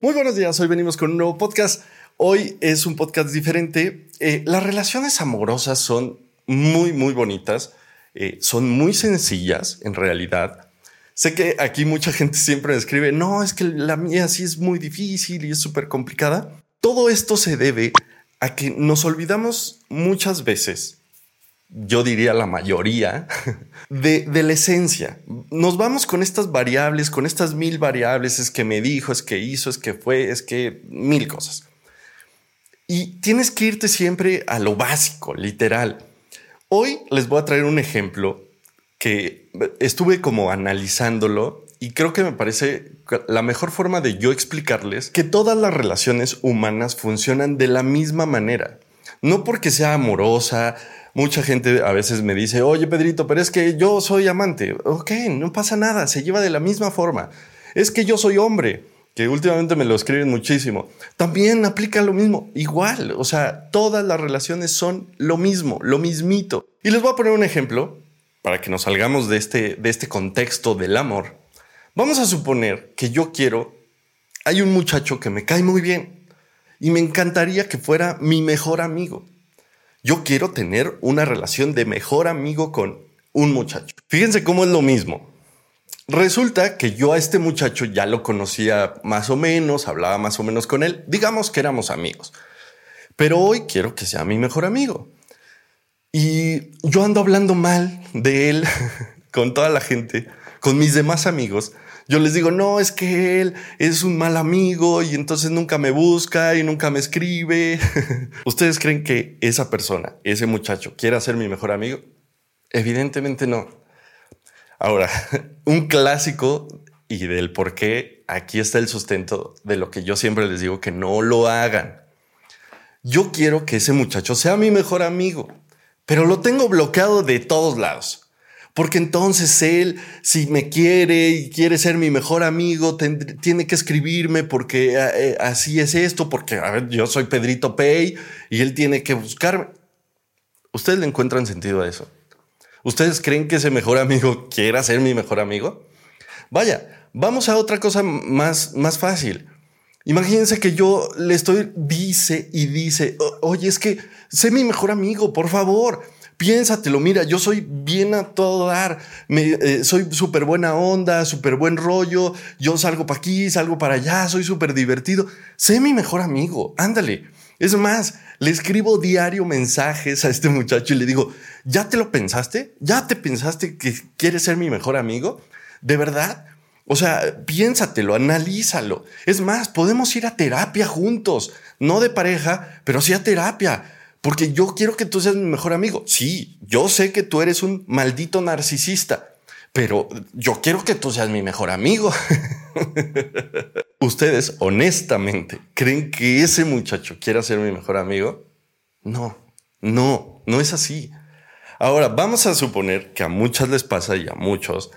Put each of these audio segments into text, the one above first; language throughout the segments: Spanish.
Muy buenos días, hoy venimos con un nuevo podcast. Hoy es un podcast diferente. Eh, las relaciones amorosas son muy, muy bonitas, eh, son muy sencillas en realidad. Sé que aquí mucha gente siempre me escribe, no, es que la mía sí es muy difícil y es súper complicada. Todo esto se debe a que nos olvidamos muchas veces yo diría la mayoría, de, la esencia. Nos vamos con estas variables, con estas mil variables, es que me dijo, es que hizo, es que fue, es que mil cosas. Y tienes que irte siempre a lo básico, literal. Hoy les voy a traer un ejemplo que estuve como analizándolo y creo que me parece la mejor forma de yo explicarles que todas las relaciones humanas funcionan de la misma manera. No porque sea amorosa, Mucha gente a veces me dice, oye Pedrito, pero es que yo soy amante. Ok, no pasa nada, se lleva de la misma forma. Es que yo soy hombre, que últimamente me lo escriben muchísimo. También aplica lo mismo, igual. O sea, todas las relaciones son lo mismo, lo mismito. Y les voy a poner un ejemplo para que nos salgamos de este, de este contexto del amor. Vamos a suponer que yo quiero, hay un muchacho que me cae muy bien y me encantaría que fuera mi mejor amigo. Yo quiero tener una relación de mejor amigo con un muchacho. Fíjense cómo es lo mismo. Resulta que yo a este muchacho ya lo conocía más o menos, hablaba más o menos con él, digamos que éramos amigos. Pero hoy quiero que sea mi mejor amigo. Y yo ando hablando mal de él con toda la gente, con mis demás amigos, yo les digo, no, es que él es un mal amigo y entonces nunca me busca y nunca me escribe. ¿Ustedes creen que esa persona, ese muchacho, quiera ser mi mejor amigo? Evidentemente no. Ahora, un clásico y del por qué aquí está el sustento de lo que yo siempre les digo que no lo hagan. Yo quiero que ese muchacho sea mi mejor amigo, pero lo tengo bloqueado de todos lados. Porque entonces él, si me quiere y quiere ser mi mejor amigo, tiene que escribirme porque eh, eh, así es esto, porque yo soy Pedrito Pay y él tiene que buscarme. ¿Ustedes le encuentran sentido a eso? ¿Ustedes creen que ese mejor amigo quiera ser mi mejor amigo? Vaya, vamos a otra cosa más, más fácil. Imagínense que yo le estoy, dice y dice, oye, es que sé mi mejor amigo, por favor piénsatelo, mira, yo soy bien a todo dar, me, eh, soy súper buena onda, súper buen rollo, yo salgo para aquí, salgo para allá, soy súper divertido, sé mi mejor amigo, ándale. Es más, le escribo diario mensajes a este muchacho y le digo, ¿ya te lo pensaste? ¿Ya te pensaste que quieres ser mi mejor amigo? ¿De verdad? O sea, piénsatelo, analízalo. Es más, podemos ir a terapia juntos, no de pareja, pero sí a terapia porque yo quiero que tú seas mi mejor amigo. Sí, yo sé que tú eres un maldito narcisista, pero yo quiero que tú seas mi mejor amigo. ¿Ustedes honestamente creen que ese muchacho quiera ser mi mejor amigo? No, no, no es así. Ahora, vamos a suponer que a muchas les pasa y a muchos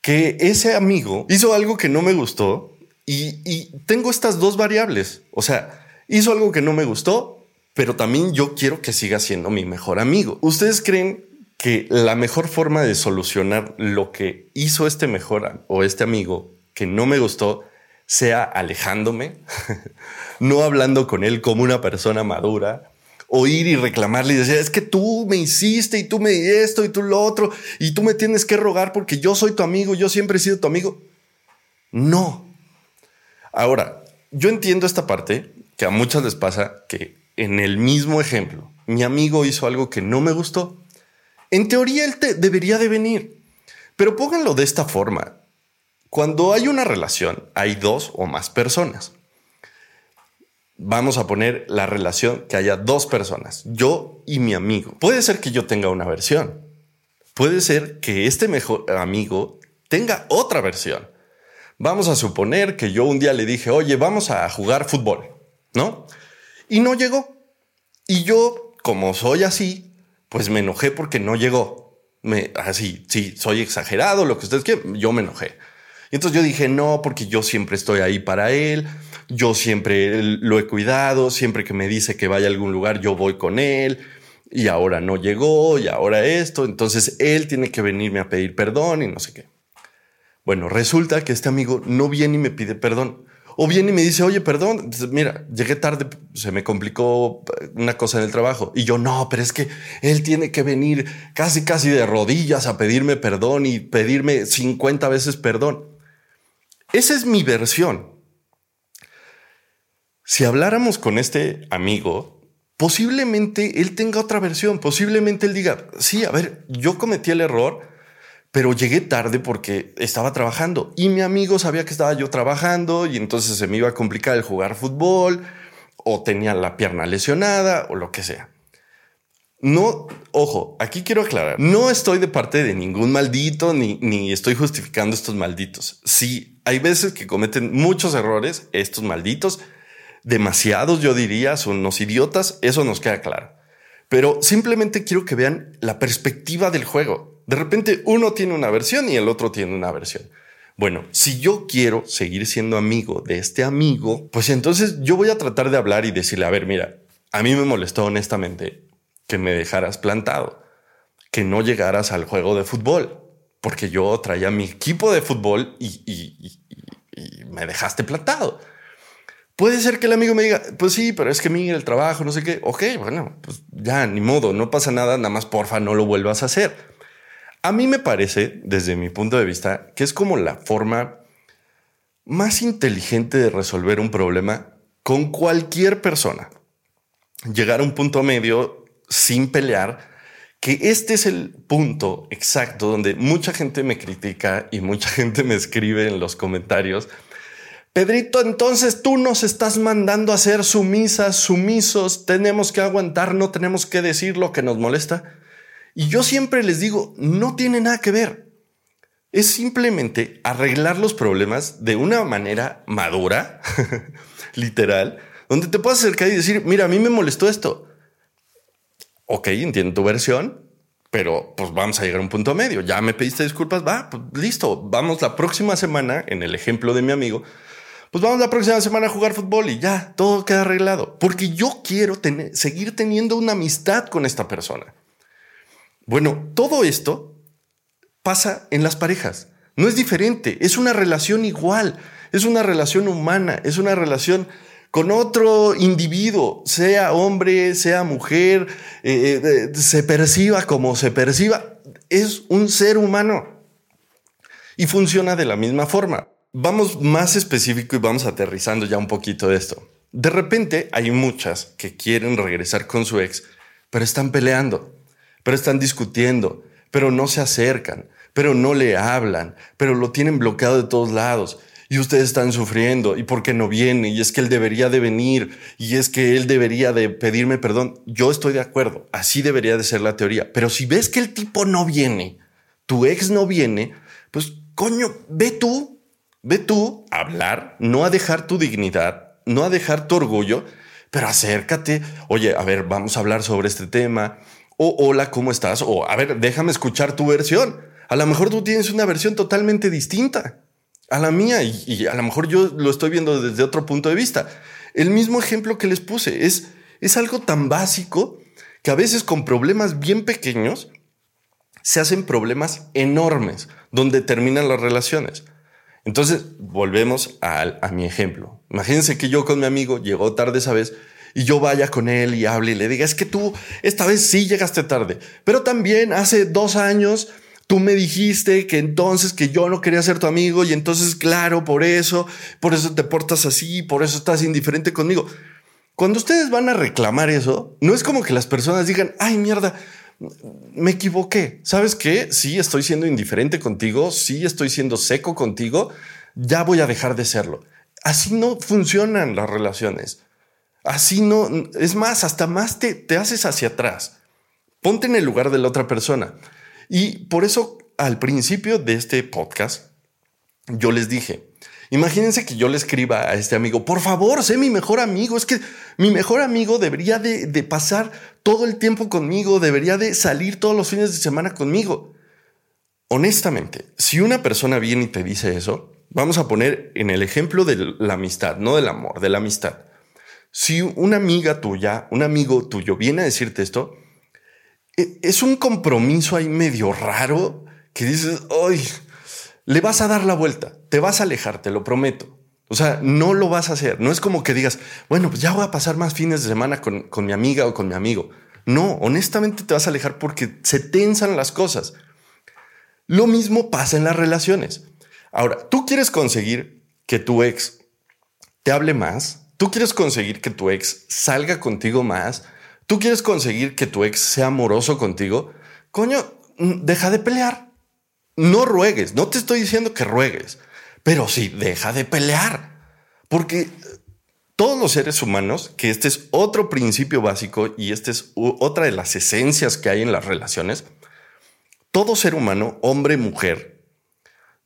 que ese amigo hizo algo que no me gustó y, y tengo estas dos variables. O sea, hizo algo que no me gustó pero también yo quiero que siga siendo mi mejor amigo. ¿Ustedes creen que la mejor forma de solucionar lo que hizo este mejor o este amigo que no me gustó sea alejándome, no hablando con él como una persona madura, o ir y reclamarle y decir, es que tú me hiciste y tú me esto y tú lo otro, y tú me tienes que rogar porque yo soy tu amigo, yo siempre he sido tu amigo. No. Ahora, yo entiendo esta parte que a muchas les pasa que en el mismo ejemplo, mi amigo hizo algo que no me gustó, en teoría él te debería de venir. Pero pónganlo de esta forma. Cuando hay una relación, hay dos o más personas. Vamos a poner la relación que haya dos personas, yo y mi amigo. Puede ser que yo tenga una versión. Puede ser que este mejor amigo tenga otra versión. Vamos a suponer que yo un día le dije, oye, vamos a jugar fútbol, ¿no? Y no llegó. Y yo, como soy así, pues me enojé porque no llegó. Me, así, sí, soy exagerado, lo que ustedes quieran, yo me enojé. Y entonces yo dije, no, porque yo siempre estoy ahí para él, yo siempre lo he cuidado, siempre que me dice que vaya a algún lugar, yo voy con él, y ahora no llegó, y ahora esto, entonces él tiene que venirme a pedir perdón y no sé qué. Bueno, resulta que este amigo no viene y me pide perdón. O viene y me dice, oye, perdón, mira, llegué tarde, se me complicó una cosa en el trabajo. Y yo, no, pero es que él tiene que venir casi, casi de rodillas a pedirme perdón y pedirme 50 veces perdón. Esa es mi versión. Si habláramos con este amigo, posiblemente él tenga otra versión, posiblemente él diga, sí, a ver, yo cometí el error, pero llegué tarde porque estaba trabajando y mi amigo sabía que estaba yo trabajando y entonces se me iba a complicar el jugar fútbol o tenía la pierna lesionada o lo que sea. No, ojo, aquí quiero aclarar, no estoy de parte de ningún maldito ni, ni estoy justificando estos malditos. Sí, hay veces que cometen muchos errores, estos malditos, demasiados yo diría, son unos idiotas, eso nos queda claro. Pero simplemente quiero que vean la perspectiva del juego. De repente uno tiene una versión y el otro tiene una versión. Bueno, si yo quiero seguir siendo amigo de este amigo, pues entonces yo voy a tratar de hablar y decirle, a ver, mira, a mí me molestó honestamente que me dejaras plantado, que no llegaras al juego de fútbol, porque yo traía mi equipo de fútbol y, y me dejaste plantado. Puede ser que el amigo me diga, pues sí, pero es que mira el trabajo, no sé qué. Ok, bueno, pues ya, ni modo, no pasa nada, nada más porfa, no lo vuelvas a hacer. A mí me parece, desde mi punto de vista, que es como la forma más inteligente de resolver un problema con cualquier persona. Llegar a un punto medio sin pelear, que este es el punto exacto donde mucha gente me critica y mucha gente me escribe en los comentarios. Pedrito, entonces tú nos estás mandando a ser sumisas, sumisos, tenemos que aguantar, no tenemos que decir lo que nos molesta. Y yo siempre les digo, no tiene nada que ver. Es simplemente arreglar los problemas de una manera madura, literal, donde te puedas acercar y decir, mira, a mí me molestó esto. Ok, entiendo tu versión, pero pues vamos a llegar a un punto medio. Ya me pediste disculpas, va, pues listo, vamos la próxima semana, en el ejemplo de mi amigo, pues vamos la próxima semana a jugar fútbol y ya, todo queda arreglado. Porque yo quiero seguir teniendo una amistad con esta persona. Bueno, todo esto pasa en las parejas. No es diferente, es una relación igual, es una relación humana, es una relación con otro individuo, sea hombre, sea mujer, eh, eh, se perciba como se perciba, es un ser humano y funciona de la misma forma. Vamos más específico y vamos aterrizando ya un poquito de esto. De repente hay muchas que quieren regresar con su ex, pero están peleando pero están discutiendo, pero no se acercan, pero no le hablan, pero lo tienen bloqueado de todos lados. Y ustedes están sufriendo, y por qué no viene, y es que él debería de venir, y es que él debería de pedirme perdón. Yo estoy de acuerdo, así debería de ser la teoría. Pero si ves que el tipo no viene, tu ex no viene, pues coño, ve tú, ve tú a hablar, no a dejar tu dignidad, no a dejar tu orgullo, pero acércate, oye, a ver, vamos a hablar sobre este tema, o hola, ¿cómo estás? O a ver, déjame escuchar tu versión. A lo mejor tú tienes una versión totalmente distinta a la mía y, a lo mejor yo lo estoy viendo desde otro punto de vista. El mismo ejemplo que les puse es, es algo tan básico que a veces con problemas bien pequeños se hacen problemas enormes donde terminan las relaciones. Entonces, volvemos a, mi ejemplo. Imagínense que yo con mi amigo llegó tarde esa vez y yo vaya con él y hable y le diga, es que tú esta vez sí llegaste tarde, pero también hace dos años tú me dijiste que entonces que yo no quería ser tu amigo y entonces claro, por eso, por eso te portas así, por eso estás indiferente conmigo. Cuando ustedes van a reclamar eso, no es como que las personas digan, ay mierda, me equivoqué. ¿Sabes qué? Sí, estoy siendo indiferente contigo, sí, estoy siendo seco contigo, ya voy a dejar de serlo. Así no funcionan las relaciones. Así no, es más, hasta más te, te haces hacia atrás. Ponte en el lugar de la otra persona. Y por eso al principio de este podcast, yo les dije, imagínense que yo le escriba a este amigo, por favor, sé mi mejor amigo. Es que mi mejor amigo debería de, pasar todo el tiempo conmigo, debería de salir todos los fines de semana conmigo. Honestamente, si una persona viene y te dice eso, vamos a poner en el ejemplo de la amistad, no del amor, de la amistad. Si una amiga tuya, un amigo tuyo viene a decirte esto, e, es un compromiso ahí medio raro que dices, ay, le vas a dar la vuelta, te vas a alejar, te lo prometo. O sea, no lo vas a hacer. No es como que digas, bueno, pues ya voy a pasar más fines de semana con, con mi amiga o con mi amigo. No, honestamente te vas a alejar porque se tensan las cosas. Lo mismo pasa en las relaciones. Ahora, tú quieres conseguir que tu ex te hable más, tú quieres conseguir que tu ex salga contigo más, tú quieres conseguir que tu ex sea amoroso contigo, coño, mm, deja de pelear. No ruegues, no te estoy diciendo que ruegues, pero sí, deja de pelear. Porque todos los seres humanos, que este es otro principio básico y esta es otra de las esencias que hay en las relaciones, todo ser humano, hombre, mujer,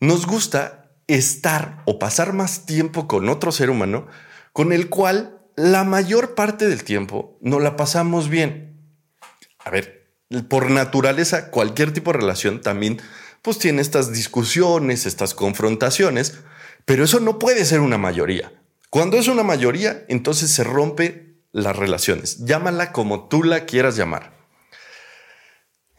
nos gusta estar o pasar más tiempo con otro ser humano con el cual la mayor parte del tiempo no la pasamos bien. A ver, por naturaleza, cualquier tipo de relación también pues tiene estas discusiones, estas confrontaciones, pero eso no puede ser una mayoría. Cuando es una mayoría, entonces se rompe las relaciones. Llámala como tú la quieras llamar.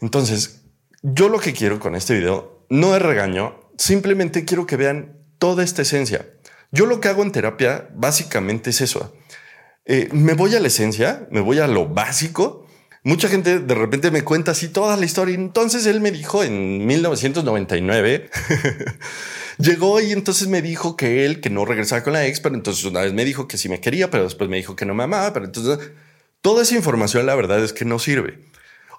Entonces, yo lo que quiero con este video no es regaño, simplemente quiero que vean toda esta esencia. Yo lo que hago en terapia básicamente es eso. Eh, me voy a la esencia, me voy a lo básico. Mucha gente de repente me cuenta así toda la historia. Entonces él me dijo en 1999, llegó y entonces me dijo que él, que no regresaba con la ex, pero entonces una vez me dijo que sí me quería, pero después me dijo que no me amaba, pero entonces toda esa información la verdad es que no sirve.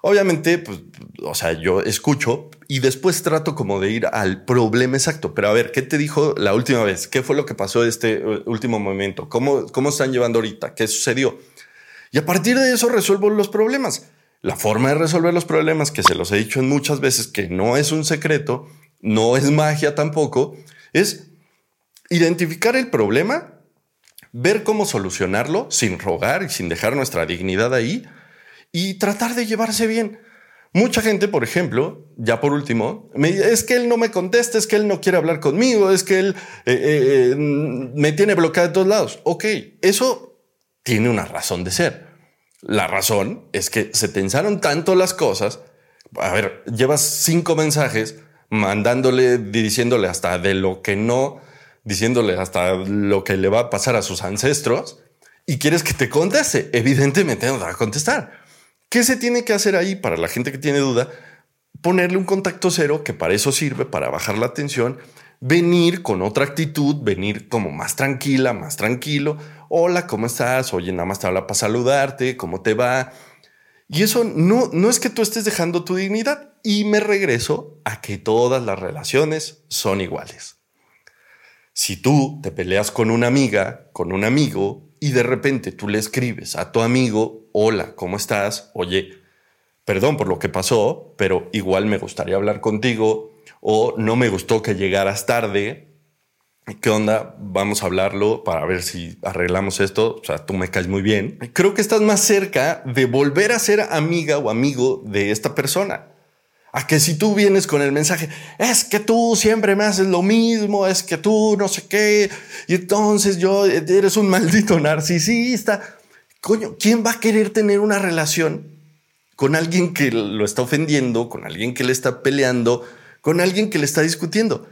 Obviamente, pues, o sea, yo escucho y después trato como de ir al problema exacto. Pero a ver, ¿qué te dijo la última vez? ¿Qué fue lo que pasó este uh, último momento? ¿Cómo, cómo están llevando ahorita? ¿Qué sucedió? Y a partir de eso resuelvo los problemas. La forma de resolver los problemas, que se los he dicho muchas veces, que no es un secreto, no es magia tampoco, es identificar el problema, ver cómo solucionarlo sin rogar y sin dejar nuestra dignidad ahí y tratar de llevarse bien. Mucha gente, por ejemplo, ya por último, me dice, es que él no me contesta, es que él no quiere hablar conmigo, es que él eh, eh, eh, me tiene bloqueado de todos lados. Ok, eso tiene una razón de ser. La razón es que se tensaron tanto las cosas. A ver, llevas cinco mensajes mandándole, diciéndole hasta de lo que no, diciéndole hasta lo que le va a pasar a sus ancestros y quieres que te conteste. Evidentemente no te va a contestar. ¿Qué se tiene que hacer ahí para la gente que tiene duda? Ponerle un contacto cero, que para eso sirve, para bajar la tensión, venir con otra actitud, venir como más tranquila, más tranquilo. Hola, ¿cómo estás? Oye, nada más te habla para saludarte, ¿cómo te va? Y eso no, no es que tú estés dejando tu dignidad. Y me regreso a que todas las relaciones son iguales. Si tú te peleas con una amiga, con un amigo, y de repente tú le escribes a tu amigo, hola, ¿cómo estás? Oye, perdón por lo que pasó, pero igual me gustaría hablar contigo o no me gustó que llegaras tarde. ¿Qué onda? Vamos a hablarlo para ver si arreglamos esto. O sea, tú me caes muy bien. Creo que estás más cerca de volver a ser amiga o amigo de esta persona. A que si tú vienes con el mensaje, es que tú siempre me haces lo mismo, es que tú no sé qué, y entonces yo eres un maldito narcisista. Coño, ¿quién va a querer tener una relación con alguien que lo está ofendiendo, con alguien que le está peleando, con alguien que le está discutiendo?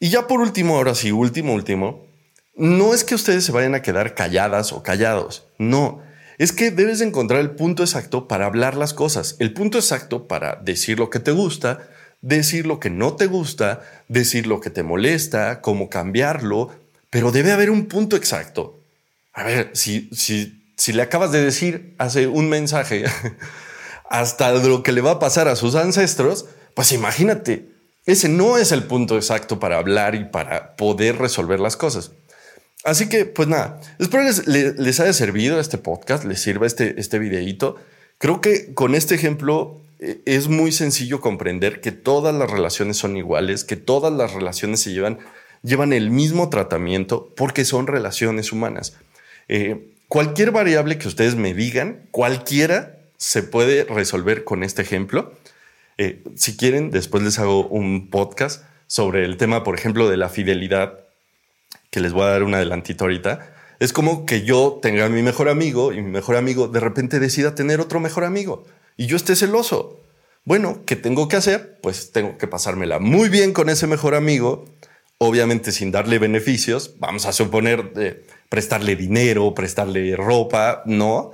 Y ya por último, ahora sí, último, último, no es que ustedes se vayan a quedar calladas o callados, no es que debes encontrar el punto exacto para hablar las cosas, el punto exacto para decir lo que te gusta, decir lo que no te gusta, decir lo que te molesta, cómo cambiarlo, pero debe haber un punto exacto. A ver, si, si, si le acabas de decir hace un mensaje hasta lo que le va a pasar a sus ancestros, pues imagínate, ese no es el punto exacto para hablar y para poder resolver las cosas. Así que, pues nada, espero les, les, haya servido este podcast, les sirva este, este videito. Creo que con este ejemplo eh, es muy sencillo comprender que todas las relaciones son iguales, que todas las relaciones se llevan, llevan el mismo tratamiento porque son relaciones humanas. Eh, cualquier variable que ustedes me digan, cualquiera se puede resolver con este ejemplo. Eh, si quieren, después les hago un podcast sobre el tema, por ejemplo, de la fidelidad que les voy a dar un adelantito ahorita, es como que yo tenga a mi mejor amigo y mi mejor amigo de repente decida tener otro mejor amigo y yo esté celoso. Bueno, ¿qué tengo que hacer? Pues tengo que pasármela muy bien con ese mejor amigo obviamente sin darle beneficios, vamos a suponer eh, prestarle dinero, prestarle ropa, no,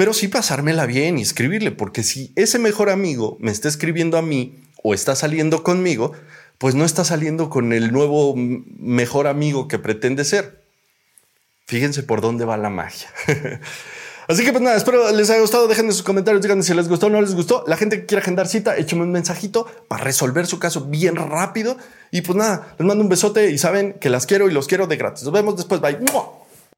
pero sí pasármela bien y escribirle, porque si ese mejor amigo me está escribiendo a mí o está saliendo conmigo, pues no está saliendo con el nuevo mejor amigo que pretende ser. Fíjense por dónde va la magia. Así que pues nada, espero les haya gustado. Dejen sus comentarios, díganme si les gustó o no les gustó. La gente que quiera agendar cita, échame un mensajito para resolver su caso bien rápido. Y pues nada, les mando un besote y saben que las quiero y los quiero de gratis. Nos vemos después. Bye.